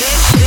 bitch.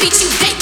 beat you, they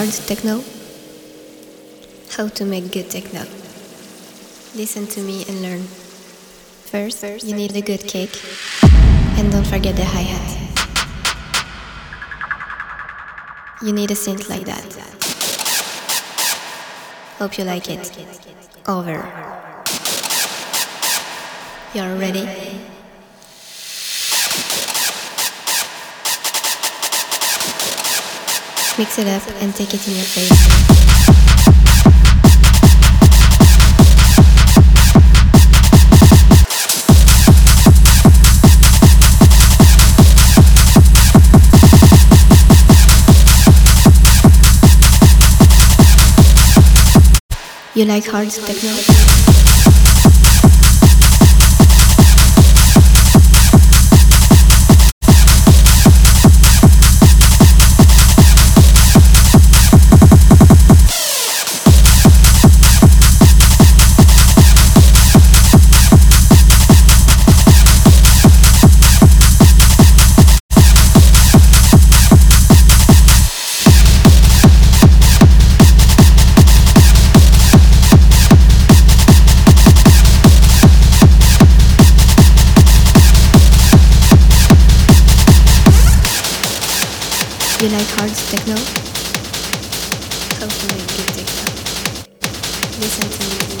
hard techno? How to make good techno? Listen to me and learn. First, you need a good kick, and don't forget the hi hat. You need a synth like that. Hope you like it. Over. You're ready? Mix it up and take it in your face. You like hard techno? You like hard techno? Make good techno? Listen to me.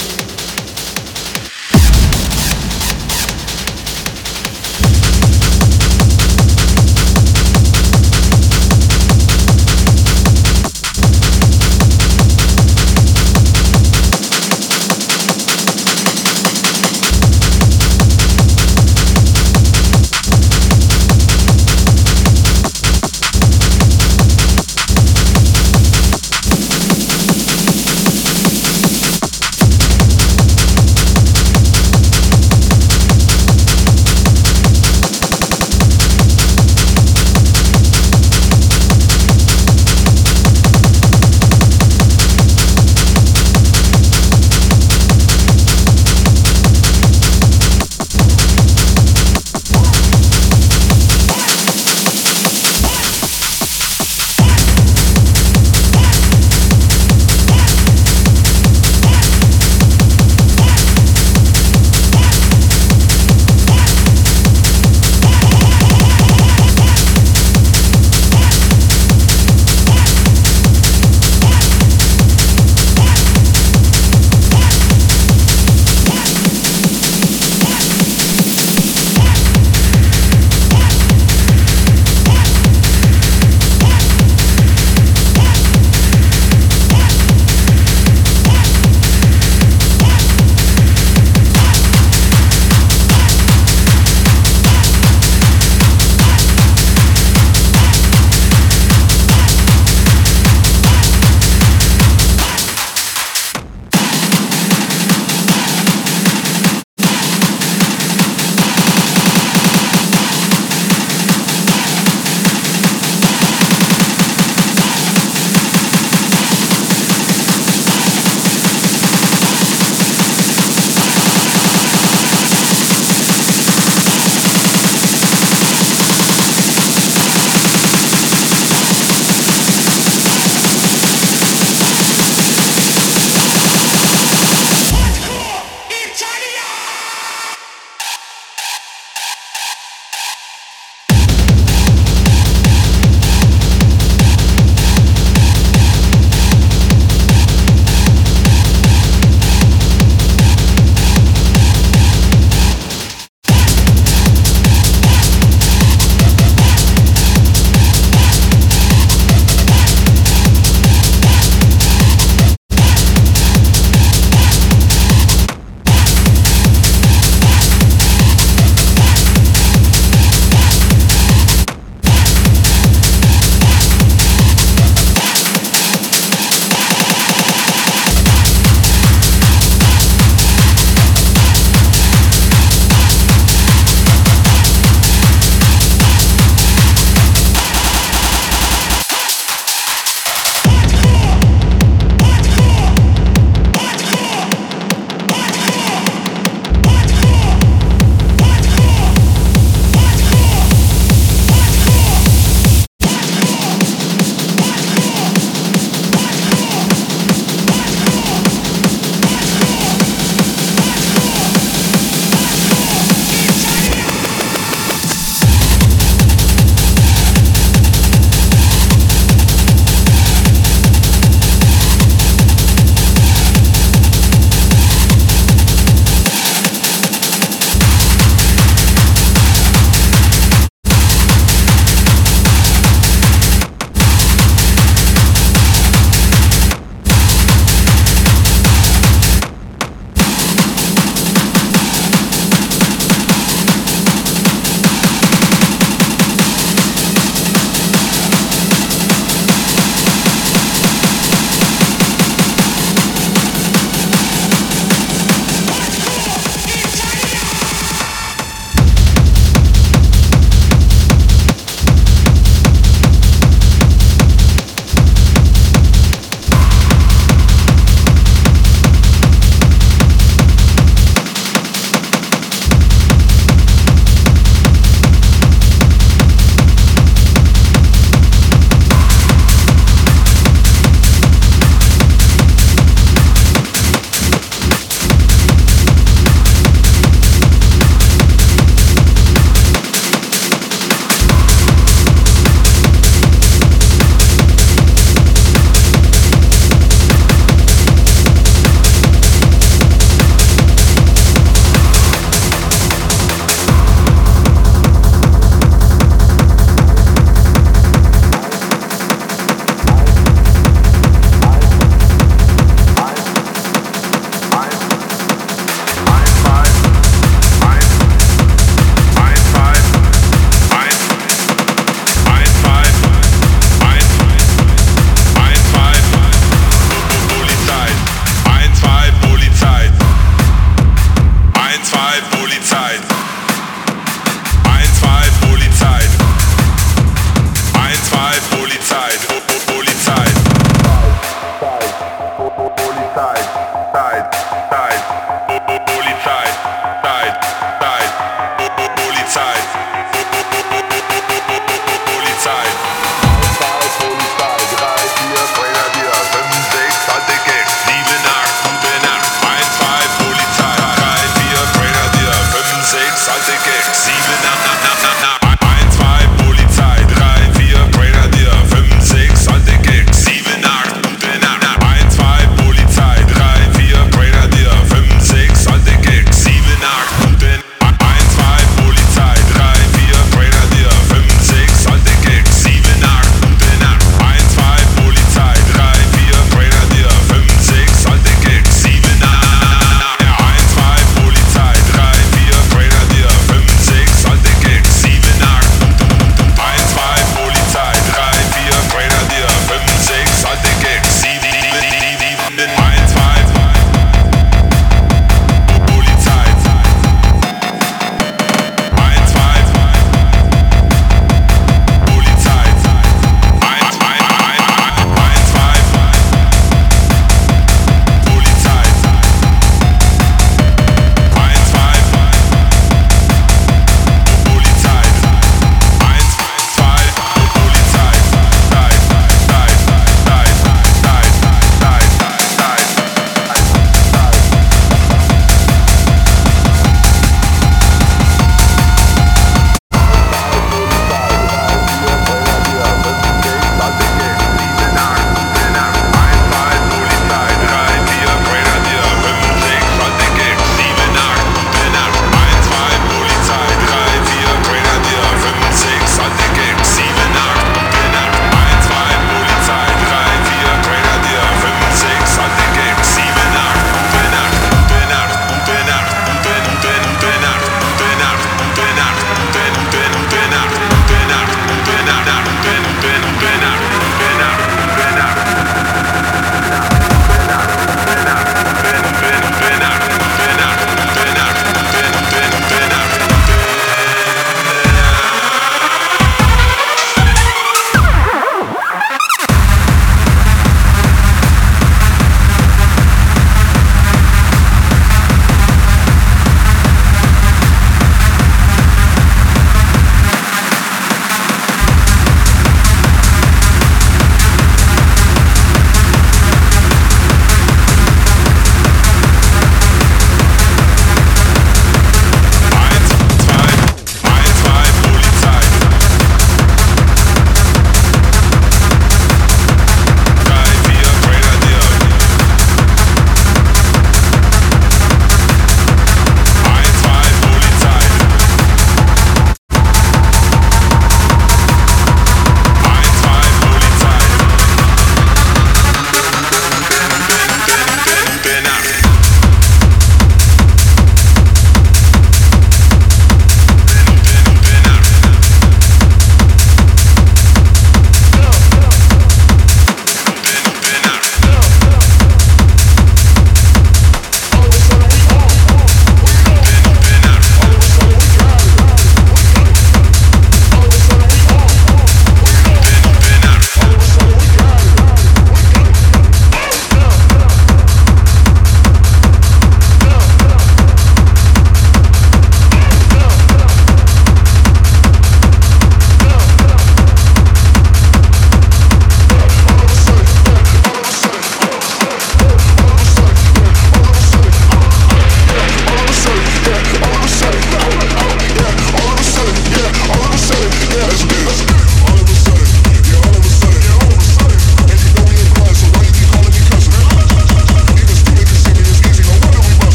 season.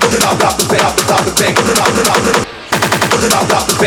Put it out, drop it out, put the out, put it out, put it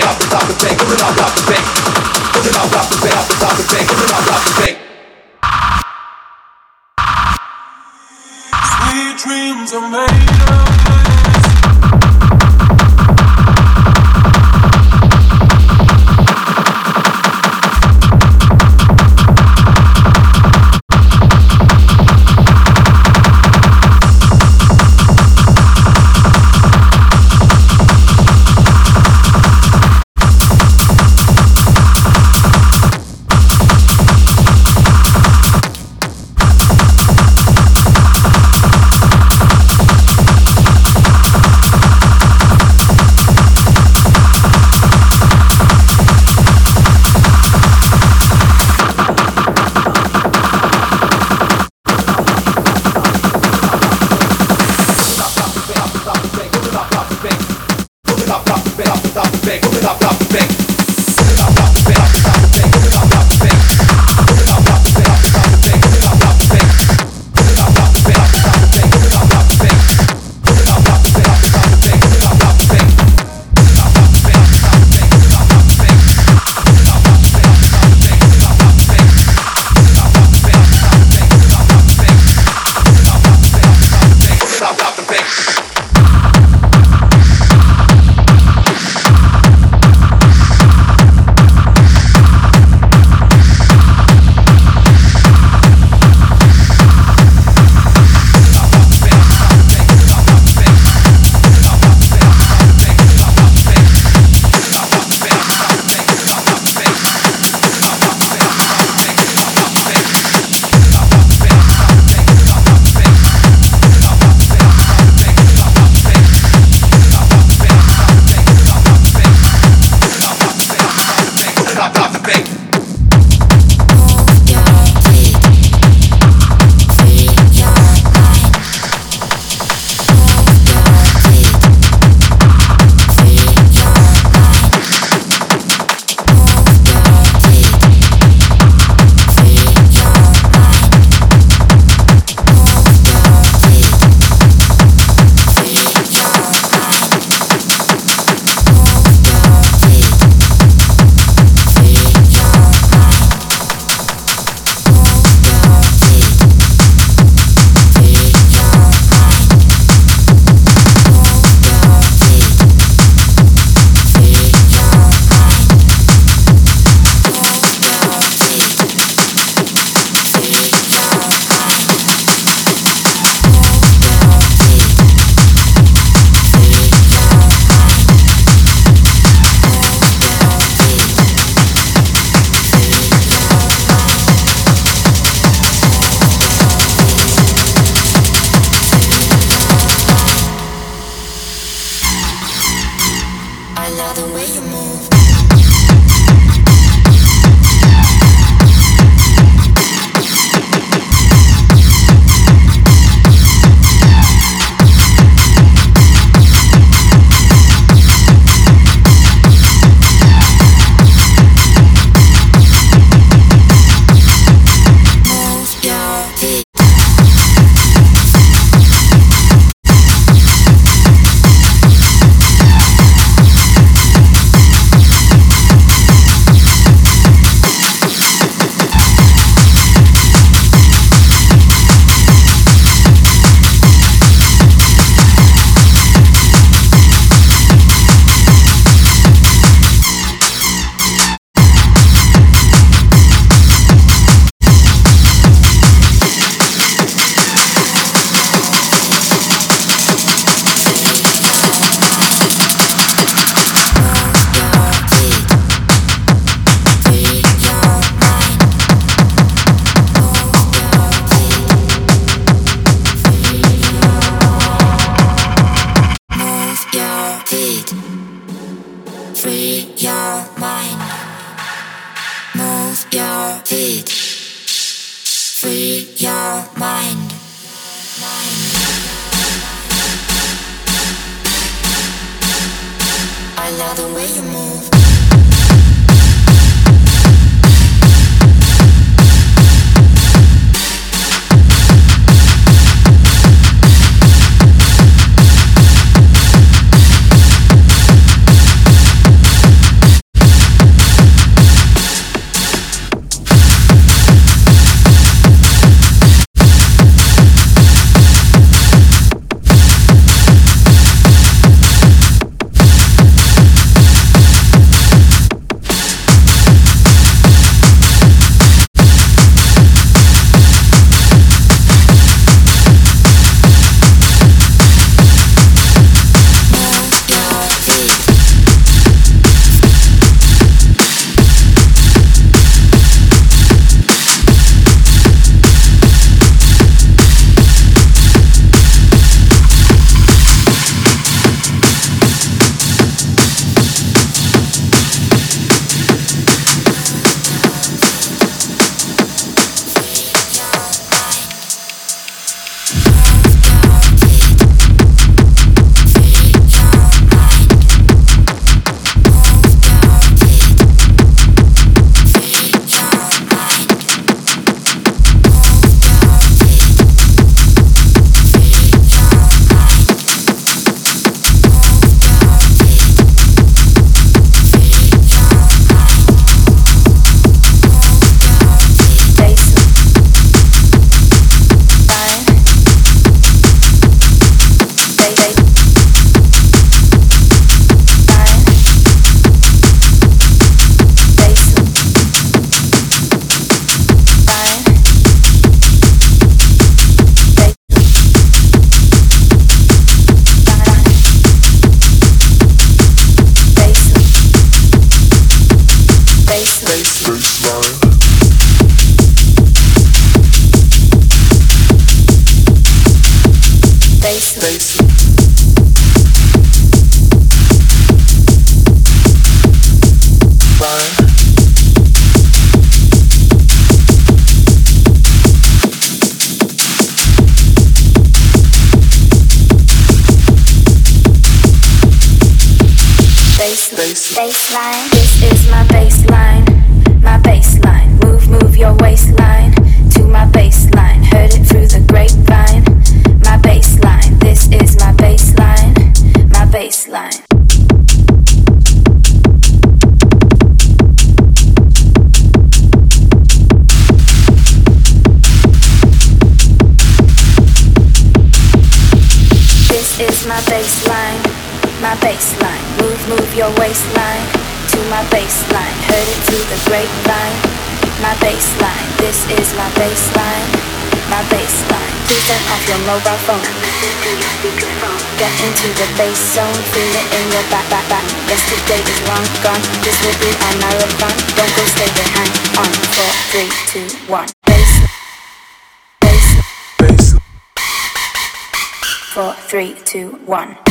one.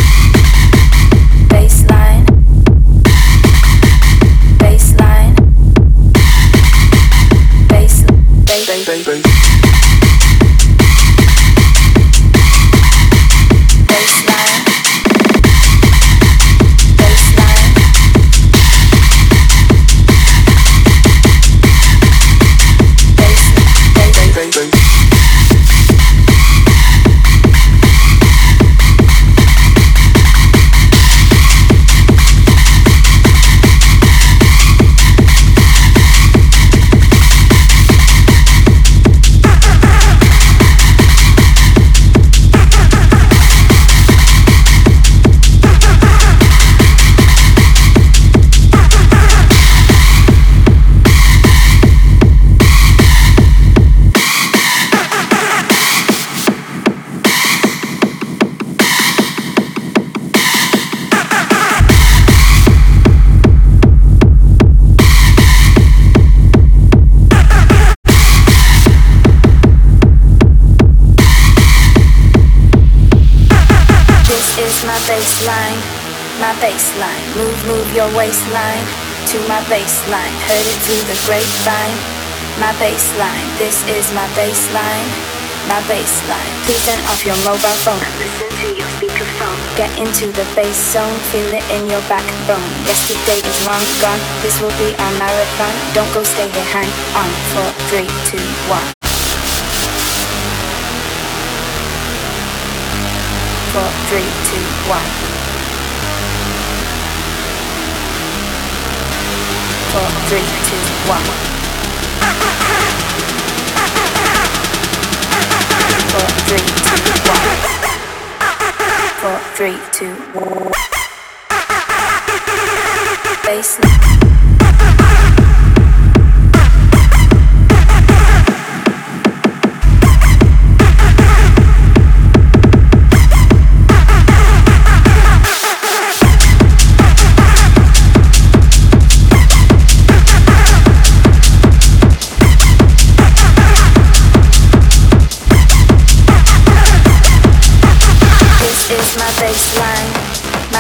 My baseline, Move, move your waistline to my baseline. Heard it through the grapevine, my baseline. This is my baseline, my baseline. Please turn off your mobile phone. Listen to your speakerphone. Get into the bass zone, feel it in your backbone. Yesterday is long gone, this will be our marathon. Don't go, stay here, hang on. Four, three, two, one. Four, three, two, one. Four, three, two, one. Four, three, two, one. Four, three, two, one. Baseline.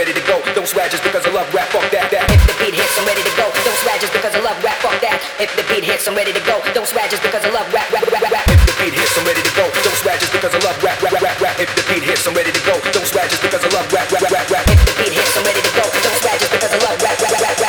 ready to go. Don't swag just because I love rap, fuck that, that. If the beat hits, I'm ready to go. Don't swag just because I love rap, fuck that. If the beat hits, I'm ready to go. Don't swag just because I love rap, rap, rap, rap. If the beat hits, I'm ready to go. Don't swag just because I love rap, rap, rap, rap. If the beat hits, I'm ready to go. Don't swag just because I love rap, rap, rap, rap. If the beat hits, I'm ready to go. Don't swag just because I love rap, rap, rap.